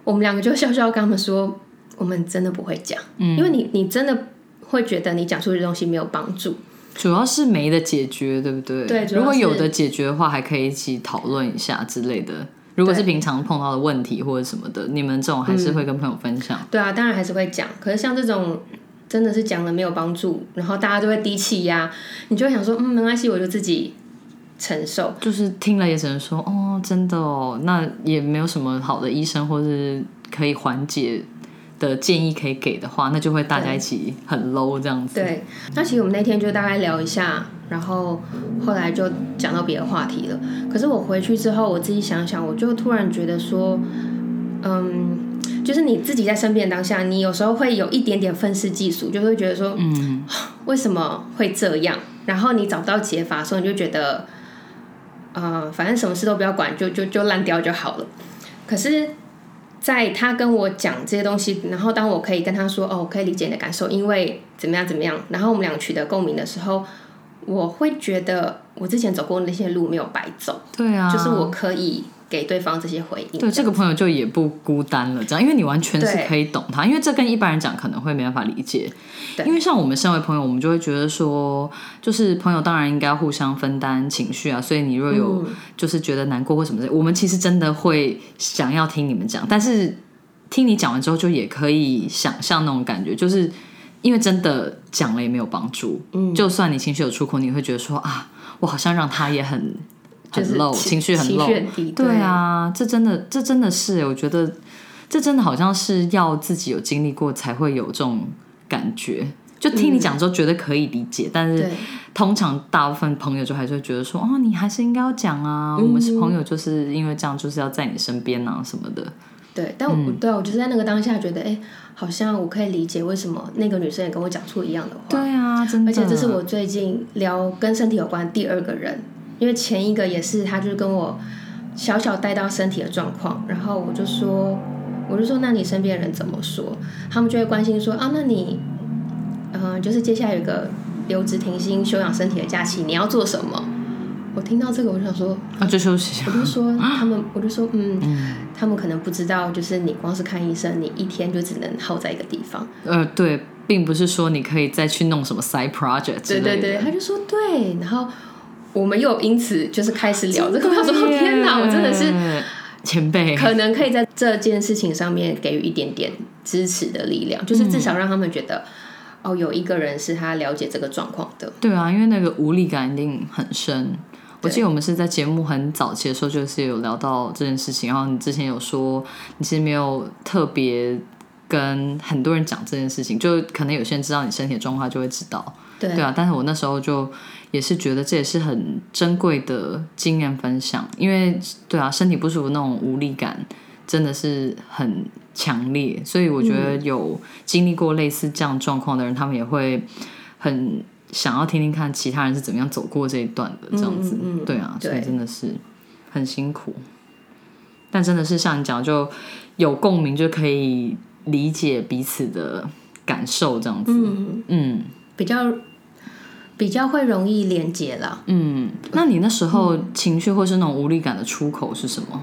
我们两个就笑笑跟他们说，我们真的不会讲，因为你你真的会觉得你讲出去的东西没有帮助。
主要是没的解决，对不对？
对
如果有的解决的话，还可以一起讨论一下之类的。如果是平常碰到的问题或者什么的，你们这种还是会跟朋友分享。
对啊，当然还是会讲。可是像这种真的是讲了没有帮助，然后大家都会低气压，你就会想说，嗯，没关系，我就自己承受。
就是听了也只能说，哦，真的哦，那也没有什么好的医生或是可以缓解的建议可以给的话，那就会大家一起很 low 这样子。
对，那其实我们那天就大概聊一下，然后后来就讲到别的话题了。可是我回去之后，我自己想想，我就突然觉得说，嗯，就是你自己在身边的当下，你有时候会有一点点愤世嫉俗，就会觉得说，
嗯，[sighs]
为什么会这样？然后你找不到解法的时候，你就觉得，呃，反正什么事都不要管，就就就烂掉就好了。可是，在他跟我讲这些东西，然后当我可以跟他说，哦，我可以理解你的感受，因为怎么样怎么样，然后我们俩取得共鸣的时候，我会觉得我之前走过那些路没有白走，
对啊，
就是我可以给对方这些回应。
对这个朋友就也不孤单了，这样，因为你完全是可以懂他，因为这跟一般人讲可能会没办法理解。
对
因为像我们身为朋友，我们就会觉得说，就是朋友当然应该互相分担情绪啊，所以你若有就是觉得难过或什么的，我们其实真的会想要听你们讲，但是听你讲完之后，就也可以想象那种感觉，就是因为真的讲了也没有帮助，嗯，就算你情绪有出口，你会觉得说啊，我好像让他也很。很
就是
low，情绪很
情
low，
很低
对啊，这真的，这真的是，我觉得这真的好像是要自己有经历过才会有这种感觉。就听你讲之后，觉得可以理解，但是通常大部分朋友就还是会觉得说，哦，你还是应该要讲啊，我们是朋友，就是因为这样，就是要在你身边啊什么的。
对，但我、对啊，我就是在那个当下觉得，哎，好像我可以理解为什么那个女生也跟我讲出一样的话。
对啊，真的，
而且这是我最近聊跟身体有关第二个人，因为前一个也是，他就是跟我小小带到身体的状况，然后我就说，我就说，那你身边的人怎么说？他们就会关心说，啊，那你，嗯、就是接下来有一个留职停薪休养身体的假期，你要做什么？我听到这个，我就想说，
啊，就休息一下
我。就说 [laughs] 他们，我就说，嗯，他们可能不知道，就是你光是看医生，你一天就只能耗在一个地方。
呃，对，并不是说你可以再去弄什么 side project。
对对对，他就说对，然后我们又因此就是开始聊这个，我说天哪，我真的是
前辈，
可能可以在这件事情上面给予一点点支持的力量，就是至少让他们觉得，哦，有一个人是他了解这个状况的。
对啊，因为那个无力感一定很深。我记得我们是在节目很早期的时候，就是有聊到这件事情，然后你之前有说，你其实没有特别跟很多人讲这件事情，就可能有些人知道你身体的状况就会知道，
对
对啊。但是我那时候就也是觉得这也是很珍贵的经验分享，因为对啊，身体不舒服那种无力感真的是很强烈，所以我觉得有经历过类似这样状况的人，他们也会很。想要听听看其他人是怎么样走过这一段的，这样子，对啊，所以真的是很辛苦。但真的是像你讲，就有共鸣，就可以理解彼此的感受，这样子，嗯，
比较比较会容易连接了。
嗯，那你那时候情绪或是那种无力感的出口是什么？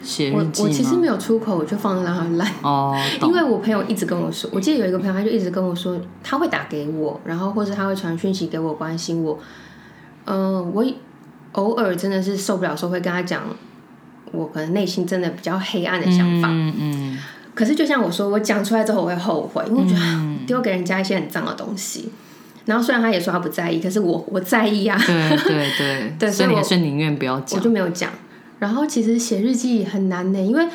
写我我其实没有出口，我就放着让它烂。
哦，[laughs]
因为我朋友一直跟我说，我记得有一个朋友，他就一直跟我说，他会打给我，然后或者他会传讯息给我关心我。嗯，我偶尔真的是受不了，时候会跟他讲，我可能内心真的比较黑暗的想法。
嗯嗯。
可是就像我说，我讲出来之后我会后悔，因为我觉得丢给人家一些很脏的东西。然后虽然他也说他不在意，可是我我在意啊。
对对对。
对，[laughs]
所以你是宁愿不要讲，
我就没有讲。然后其实写日记很难呢，因为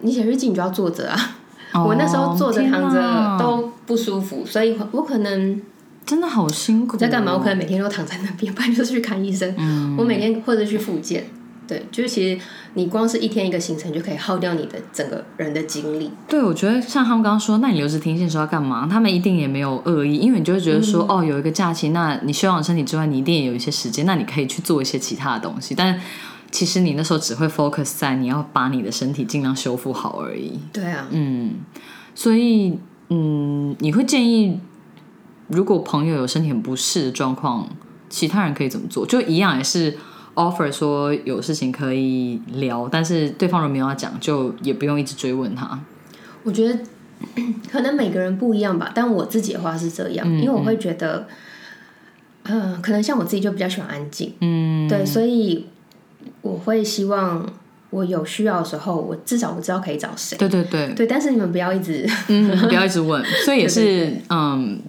你写日记你就要坐着啊。我那时候坐着躺着都不舒服，所以我可能
真的好辛苦。
在干嘛？我可能每天都躺在那边，[laughs] 不然就是去看医生。我每天或者去复健。对，就是其实你光是一天一个行程就可以耗掉你的整个人的精力。
对，我觉得像他们刚刚说，那你留职停薪时候要干嘛？他们一定也没有恶意，因为你就会觉得说，哦，有一个假期，那你休养身体之外，你一定也有一些时间，那你可以去做一些其他的东西，但。其实你那时候只会 focus 在你要把你的身体尽量修复好而已。
对啊，
嗯，所以嗯，你会建议如果朋友有身体很不适的状况，其他人可以怎么做？就一样也是 offer 说有事情可以聊，但是对方如果没有要讲，就也不用一直追问他。
我觉得可能每个人不一样吧，但我自己的话是这样，因为我会觉得，嗯，可能像我自己就比较喜欢安静，
嗯，
对，所以。我会希望我有需要的时候，我至少我知道可以找谁。
对对对，
对。但是你们不要一直，
嗯，不要一直问。[laughs] 所以也是，嗯，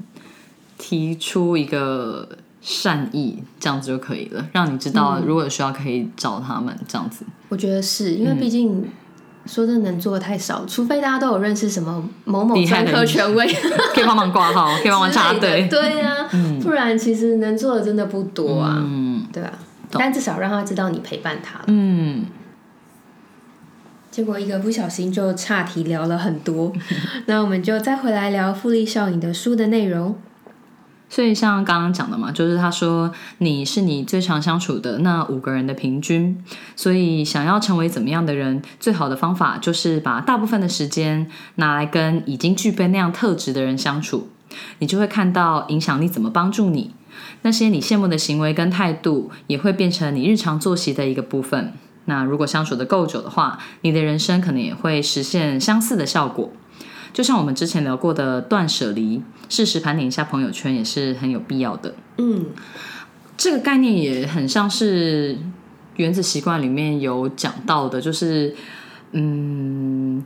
提出一个善意，这样子就可以了，让你知道如果有需要可以找他们这样子。
我觉得是因为毕竟说真的能做的太少，除非大家都有认识什么某某专科权威，[laughs]
可以帮忙挂号，[laughs] 可以帮忙插队。
对啊，不然其实能做的真的不多啊。嗯，对啊。但至少让他知道你陪伴他了。
嗯。
结果一个不小心就岔题聊了很多，[laughs] 那我们就再回来聊复利效应的书的内容。
所以像刚刚讲的嘛，就是他说你是你最常相处的那五个人的平均，所以想要成为怎么样的人，最好的方法就是把大部分的时间拿来跟已经具备那样特质的人相处，你就会看到影响力怎么帮助你。那些你羡慕的行为跟态度，也会变成你日常作息的一个部分。那如果相处的够久的话，你的人生可能也会实现相似的效果。就像我们之前聊过的断舍离，适时盘点一下朋友圈也是很有必要的。
嗯，
这个概念也很像是原子习惯里面有讲到的，就是嗯，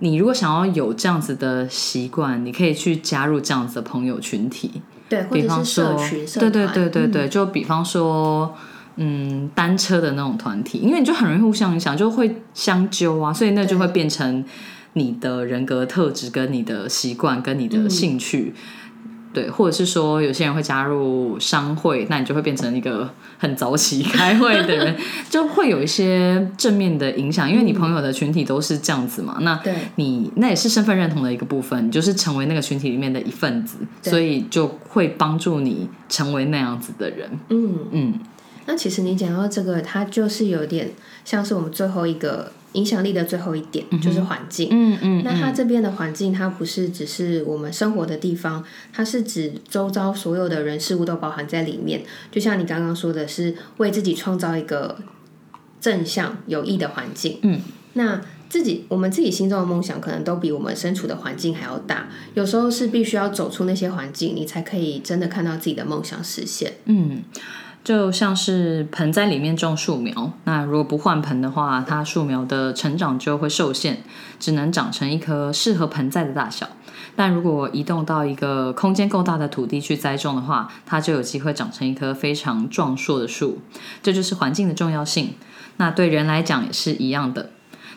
你如果想要有这样子的习惯，你可以去加入这样子的朋友群体。
对，比方说，
对对对对对，就比方说，嗯，单车的那种团体，因为你就很容易互相影响，就会相揪啊，所以那就会变成你的人格特质、跟你的习惯、跟你的兴趣。对，或者是说，有些人会加入商会，那你就会变成一个很早起开会的人，就会有一些正面的影响，因为你朋友的群体都是这样子嘛。那你那也是身份认同的一个部分，你就是成为那个群体里面的一份子，所以就会帮助你成为那样子的人。
嗯
嗯，
那其实你讲到这个，它就是有点像是我们最后一个。影响力的最后一点就是环境。
嗯嗯，
那它这边的环境，它不是只是我们生活的地方，它是指周遭所有的人事物都包含在里面。就像你刚刚说的是，为自己创造一个正向有益的环境。
嗯，
那自己我们自己心中的梦想，可能都比我们身处的环境还要大。有时候是必须要走出那些环境，你才可以真的看到自己的梦想实现。
嗯。就像是盆栽里面种树苗，那如果不换盆的话，它树苗的成长就会受限，只能长成一棵适合盆栽的大小。但如果移动到一个空间够大的土地去栽种的话，它就有机会长成一棵非常壮硕的树。这就是环境的重要性。那对人来讲也是一样的。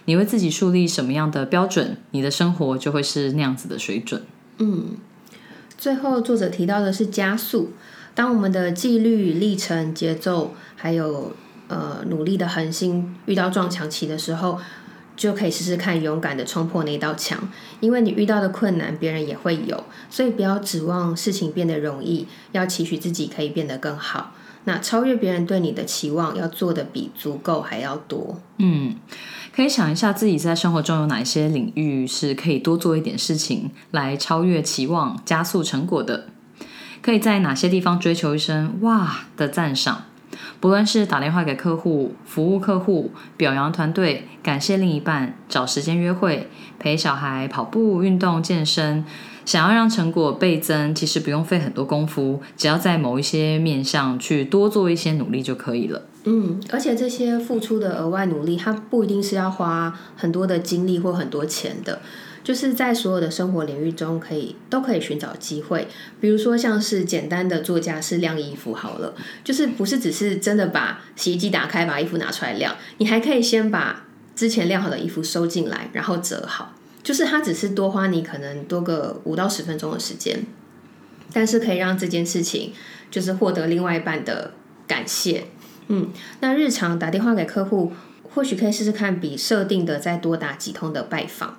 你为自己树立什么样的标准，你的生活就会是那样子的水准。
嗯，最后作者提到的是加速。当我们的纪律、历程、节奏，还有呃努力的恒心遇到撞墙期的时候，就可以试试看勇敢的冲破那道墙。因为你遇到的困难，别人也会有，所以不要指望事情变得容易，要期许自己可以变得更好。那超越别人对你的期望，要做的比足够还要多。
嗯，可以想一下自己在生活中有哪一些领域是可以多做一点事情来超越期望、加速成果的。可以在哪些地方追求一声“哇”的赞赏？不论是打电话给客户、服务客户、表扬团队、感谢另一半、找时间约会、陪小孩跑步、运动、健身，想要让成果倍增，其实不用费很多功夫，只要在某一些面向去多做一些努力就可以了。
嗯，而且这些付出的额外努力，它不一定是要花很多的精力或很多钱的。就是在所有的生活领域中，可以都可以寻找机会。比如说，像是简单的做家事、晾衣服，好了，就是不是只是真的把洗衣机打开，把衣服拿出来晾，你还可以先把之前晾好的衣服收进来，然后折好。就是它只是多花你可能多个五到十分钟的时间，但是可以让这件事情就是获得另外一半的感谢。嗯，那日常打电话给客户，或许可以试试看比设定的再多打几通的拜访。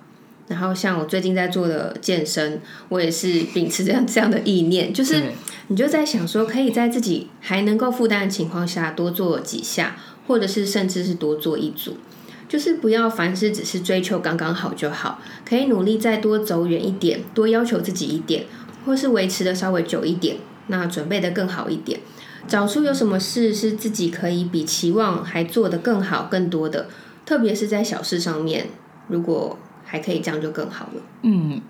然后像我最近在做的健身，我也是秉持这样这样的意念，就是你就在想说，可以在自己还能够负担的情况下多做几下，或者是甚至是多做一组，就是不要凡事只是追求刚刚好就好，可以努力再多走远一点，多要求自己一点，或是维持的稍微久一点，那准备的更好一点，找出有什么事是自己可以比期望还做得更好更多的，特别是在小事上面，如果。还可以这样就更好了。
嗯，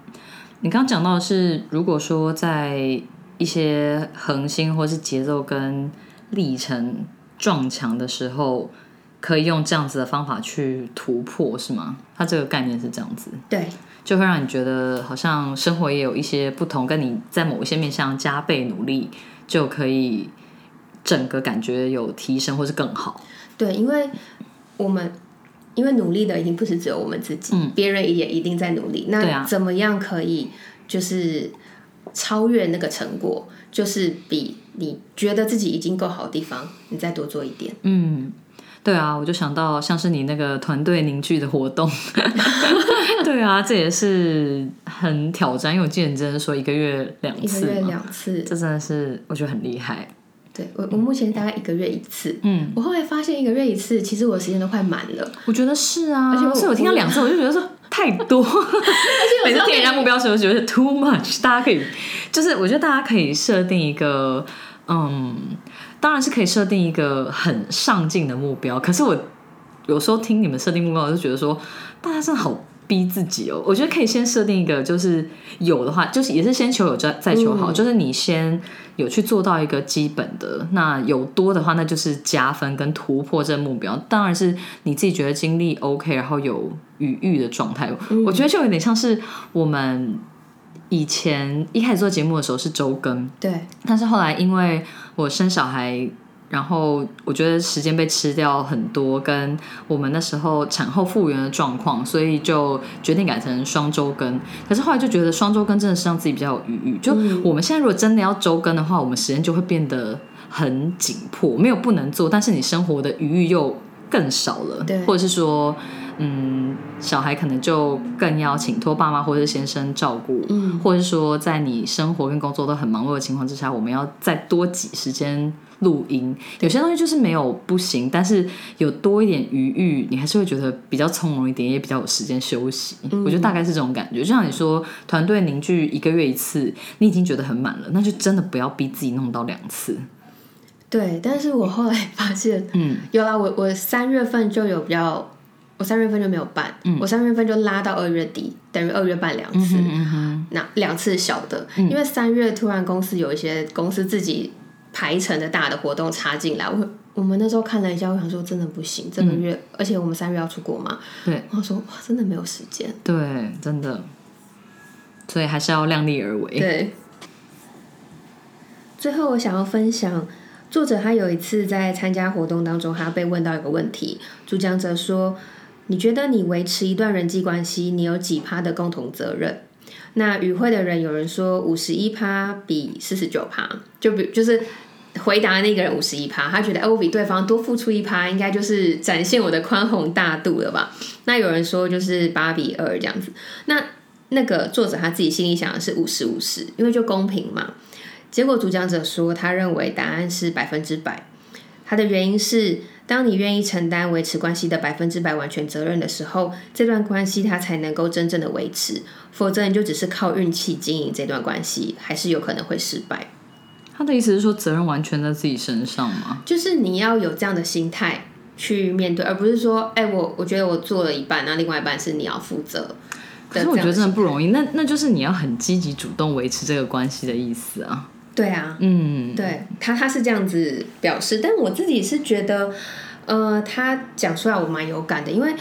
你刚刚讲到的是，如果说在一些恒星或是节奏跟历程撞墙的时候，可以用这样子的方法去突破，是吗？它这个概念是这样子，
对，
就会让你觉得好像生活也有一些不同，跟你在某一些面向加倍努力，就可以整个感觉有提升或是更好。
对，因为我们。因为努力的已经不是只有我们自己，别人也一定在努力。那怎么样可以就是超越那个成果？就是比你觉得自己已经够好的地方，你再多做一点。
嗯，对啊，我就想到像是你那个团队凝聚的活动，[laughs] 对啊，这也是很挑战。因为我记得你真的说一个月两次，
一个月两次，
这真的是我觉得很厉害。
对我，我目前大概一个月一次。嗯，我后来发现一个月一次，其实我时间都快满了。
我觉得是啊，而且我我听到两次，我就觉得说太多。[laughs] 而且每次定人家目标时，我觉得 too much。大家可以，就是我觉得大家可以设定一个，嗯，当然是可以设定一个很上进的目标。可是我有时候听你们设定目标，我就觉得说，大家真的好。逼自己哦，我觉得可以先设定一个，就是有的话，就是也是先求有再再求好，就是你先有去做到一个基本的，那有多的话，那就是加分跟突破这目标。当然是你自己觉得精力 OK，然后有余裕的状态。我觉得就有点像是我们以前一开始做节目的时候是周更，
对，
但是后来因为我生小孩。然后我觉得时间被吃掉很多，跟我们那时候产后复原的状况，所以就决定改成双周更。可是后来就觉得双周更真的是让自己比较有余裕。就我们现在如果真的要周更的话，我们时间就会变得很紧迫，没有不能做，但是你生活的余裕又更少了。
对，
或者是说，嗯，小孩可能就更要请托爸妈或者是先生照顾，嗯，或者是说在你生活跟工作都很忙碌的情况之下，我们要再多挤时间。录音有些东西就是没有不行，但是有多一点余裕，你还是会觉得比较从容一点，也比较有时间休息。我觉得大概是这种感觉。就像你说，团队凝聚一个月一次，你已经觉得很满了，那就真的不要逼自己弄到两次。
对，但是我后来发现，嗯，有啦，我我三月份就有比较，我三月份就没有办，我三月份就拉到二月底，等于二月办两次，那两次小的，因为三月突然公司有一些公司自己。排程的大的活动插进来。我我们那时候看了一下，我想说真的不行，这个月，而且我们三月要出国嘛，
对，
我说哇，真的没有时间。
对，真的，所以还是要量力而为。
对。最后，我想要分享，作者他有一次在参加活动当中，他被问到一个问题，主讲者说：“你觉得你维持一段人际关系，你有几趴的共同责任？”那与会的人有人说五十一趴比四十九趴，就比就是回答那个人五十一趴，他觉得哎，我比对方多付出一趴，应该就是展现我的宽宏大度了吧？那有人说就是八比二这样子，那那个作者他自己心里想的是五十五十，因为就公平嘛。结果主讲者说，他认为答案是百分之百。他的原因是，当你愿意承担维持关系的百分之百完全责任的时候，这段关系它才能够真正的维持。否则，你就只是靠运气经营这段关系，还是有可能会失败。
他的意思是说，责任完全在自己身上吗？
就是你要有这样的心态去面对，而不是说，哎，我我觉得我做了一半，那另外一半是你要负责。
可是我觉得真的不容易。那那就是你要很积极主动维持这个关系的意思啊。
对啊，
嗯，
对他他是这样子表示，但我自己是觉得，呃，他讲出来我蛮有感的，因为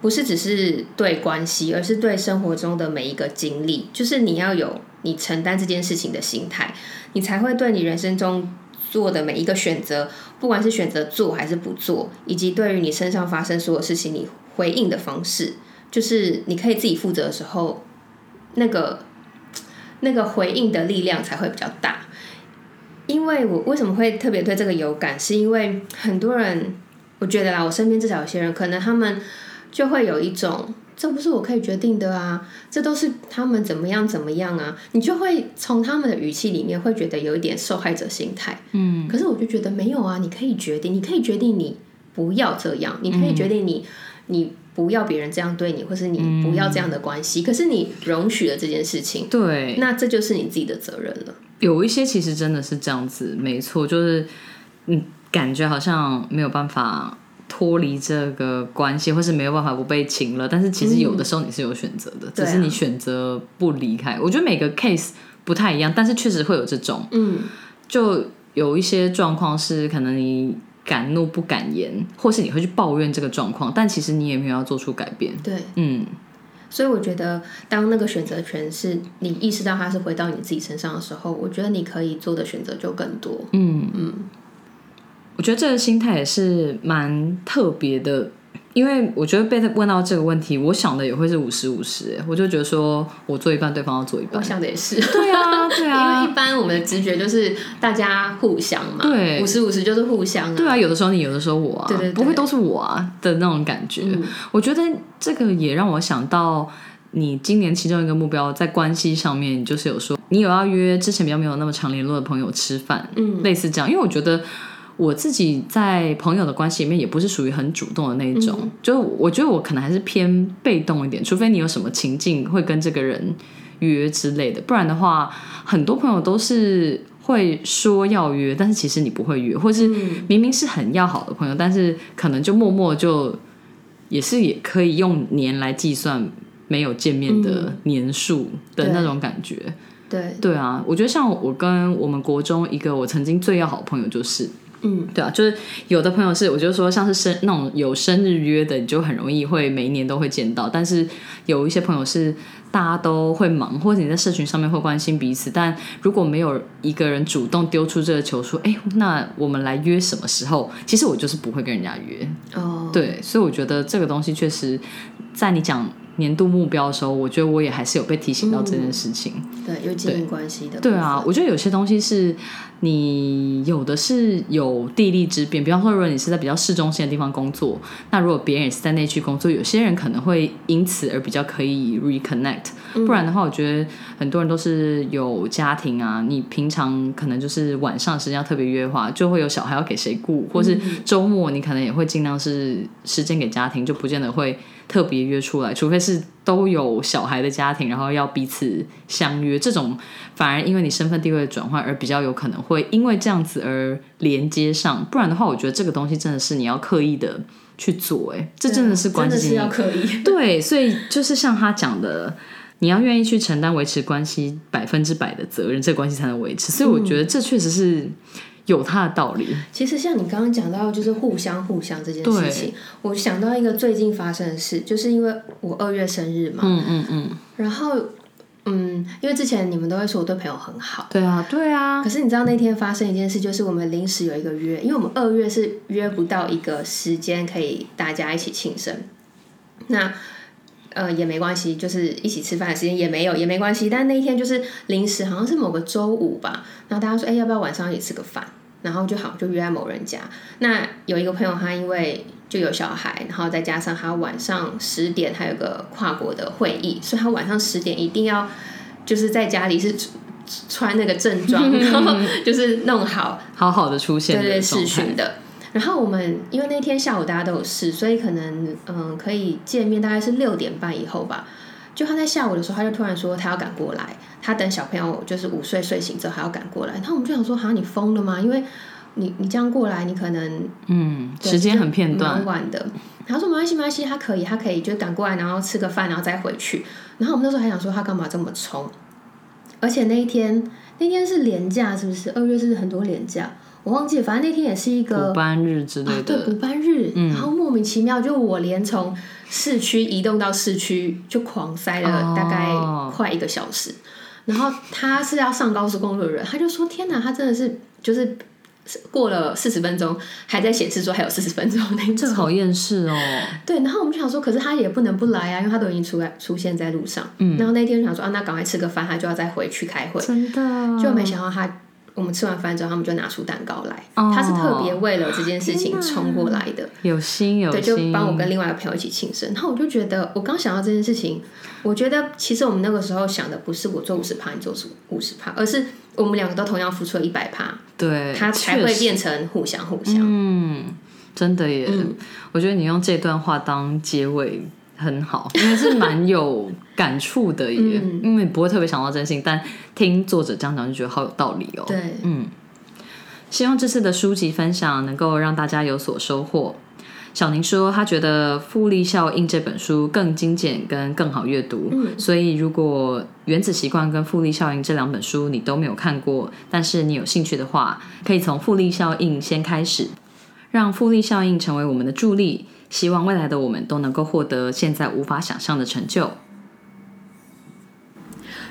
不是只是对关系，而是对生活中的每一个经历，就是你要有你承担这件事情的心态，你才会对你人生中做的每一个选择，不管是选择做还是不做，以及对于你身上发生所有事情，你回应的方式，就是你可以自己负责的时候，那个。那个回应的力量才会比较大，因为我为什么会特别对这个有感，是因为很多人，我觉得啦，我身边至少有些人，可能他们就会有一种，这不是我可以决定的啊，这都是他们怎么样怎么样啊，你就会从他们的语气里面会觉得有一点受害者心态，
嗯，
可是我就觉得没有啊，你可以决定，你可以决定你不要这样，你可以决定你你。不要别人这样对你，或是你不要这样的关系。可是你容许了这件事情，
对，
那这就是你自己的责任了。
有一些其实真的是这样子，没错，就是嗯，感觉好像没有办法脱离这个关系，或是没有办法不被情了。但是其实有的时候你是有选择的，只是你选择不离开。我觉得每个 case 不太一样，但是确实会有这种，
嗯，
就有一些状况是可能你。敢怒不敢言，或是你会去抱怨这个状况，但其实你也没有要做出改变。
对，
嗯，
所以我觉得，当那个选择权是你意识到它是回到你自己身上的时候，我觉得你可以做的选择就更多。
嗯
嗯，
我觉得这个心态也是蛮特别的。因为我觉得被他问到这个问题，我想的也会是五十五十，我就觉得说我做一半，对方要做一半。
我想的也是。
对啊，对
啊。[laughs] 因为一般我们的直觉就是大家互相嘛。
对。
五十五十就是互相。
对啊，有的时候你，有的时候我啊，
对对，
不会都是我啊的那种感觉。我觉得这个也让我想到，你今年其中一个目标在关系上面，就是有说你有要约之前比较没有那么常联络的朋友吃饭，
嗯，
类似这样。因为我觉得。我自己在朋友的关系里面也不是属于很主动的那一种，就我觉得我可能还是偏被动一点，除非你有什么情境会跟这个人约之类的，不然的话，很多朋友都是会说要约，但是其实你不会约，或是明明是很要好的朋友，但是可能就默默就也是也可以用年来计算没有见面的年数的那种感觉。
对
对啊，我觉得像我跟我们国中一个我曾经最要好的朋友就是。
嗯，
对啊，就是有的朋友是，我就说像是生那种有生日约的，你就很容易会每一年都会见到。但是有一些朋友是大家都会忙，或者你在社群上面会关心彼此，但如果没有一个人主动丢出这个球，说，哎，那我们来约什么时候？其实我就是不会跟人家约。
哦，
对，所以我觉得这个东西确实在你讲。年度目标的时候，我觉得我也还是有被提醒到这件事情。
对，有经营关系的。
对啊，我觉得有些东西是你有的是有地利之便，比方说，如果你是在比较市中心的地方工作，那如果别人也是在内区工作，有些人可能会因此而比较可以 reconnect。不然的话，我觉得很多人都是有家庭啊，你平常可能就是晚上时间要特别约的话，就会有小孩要给谁顾，或是周末你可能也会尽量是时间给家庭，就不见得会。特别约出来，除非是都有小孩的家庭，然后要彼此相约，这种反而因为你身份地位的转换而比较有可能会因为这样子而连接上。不然的话，我觉得这个东西真的是你要刻意的去做，哎，这真的是关
系是，要刻意。
对，所以就是像他讲的，你要愿意去承担维持关系百分之百的责任，这个关系才能维持。所以我觉得这确实是有它的道理。
其实像你刚刚讲到，就是互相互相这件事情，我想到一个最近发生的事，就是因为我二月生日嘛，
嗯嗯嗯，
然后嗯，因为之前你们都会说我对朋友很好，
对啊对啊，
可是你知道那天发生一件事，就是我们临时有一个约，因为我们二月是约不到一个时间可以大家一起庆生，那。呃，也没关系，就是一起吃饭的时间也没有，也没关系。但那一天就是临时，好像是某个周五吧。然后大家说，哎，要不要晚上一起吃个饭？然后就好，就约在某人家。那有一个朋友，他因为就有小孩，然后再加上他晚上十点还有个跨国的会议，所以他晚上十点一定要就是在家里是穿那个正装，[laughs] 然后就是弄好，
好好的出现，
对对，视讯的。然后我们因为那天下午大家都有事，所以可能嗯可以见面，大概是六点半以后吧。就他在下午的时候，他就突然说他要赶过来，他等小朋友就是午睡睡醒之后还要赶过来。然后我们就想说，哈，你疯了吗？因为你你这样过来，你可能
嗯时间很片段，
蛮晚的。他说没关系没关系，他可以他可以就赶过来，然后吃个饭，然后再回去。然后我们那时候还想说他干嘛这么冲？而且那一天那天是连假，是不是？二月是很多连假。我忘记了，反正那天也是一个
补班日之类的，
对，补班日，然后莫名其妙，就我连从市区移动到市区就狂塞了大概快一个小时，然后他是要上高速公路的人，他就说：“天哪，他真的是就是过了四十分钟还在显示说还有四十分钟，那
这好厌世哦。”
对，然后我们就想说，可是他也不能不来啊，因为他都已经出来出现在路上，嗯，然后那天就想说啊，那赶快吃个饭，他就要再回去开会，
真的，
就没想到他。我们吃完饭之后，他们就拿出蛋糕来。他是特别为了这件事情冲过来的，
有心有心，
对，就帮我跟另外一个朋友一起庆生。然后我就觉得，我刚想到这件事情，我觉得其实我们那个时候想的不是我做五十趴，你做五十趴，而是我们两个都同样付出了一百趴，
对，
他才会变成互相互相。
嗯，真的耶。我觉得你用这段话当结尾。很好，因为是蛮有感触的，也因为不会特别想到真心，但听作者这样讲就觉得好有道理哦。
对，
嗯，希望这次的书籍分享能够让大家有所收获。小宁说，他觉得《复利效应》这本书更精简跟更好阅读，所以如果《原子习惯》跟《复利效应》这两本书你都没有看过，但是你有兴趣的话，可以从《复利效应》先开始，让复利效应成为我们的助力。希望未来的我们都能够获得现在无法想象的成就。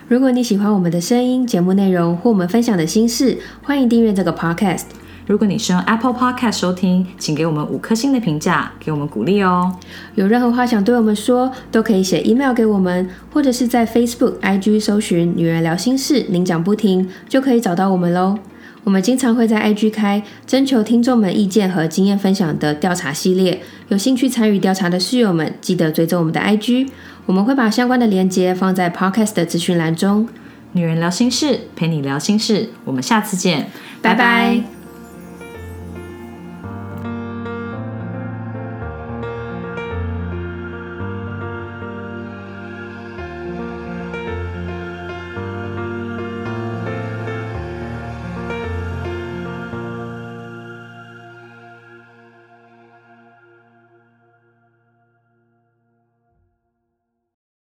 如果你喜欢我们的声音、节目内容或我们分享的心事，欢迎订阅这个 Podcast。
如果你是用 Apple Podcast 收听，请给我们五颗星的评价，给我们鼓励哦。
有任何话想对我们说，都可以写 email 给我们，或者是在 Facebook、IG 搜寻“女人聊心事”，您讲不停，就可以找到我们喽。我们经常会在 IG 开征求听众们意见和经验分享的调查系列，有兴趣参与调查的室友们，记得追踪我们的 IG，我们会把相关的链接放在 Podcast 的资讯栏中。
女人聊心事，陪你聊心事，我们下次见，拜拜。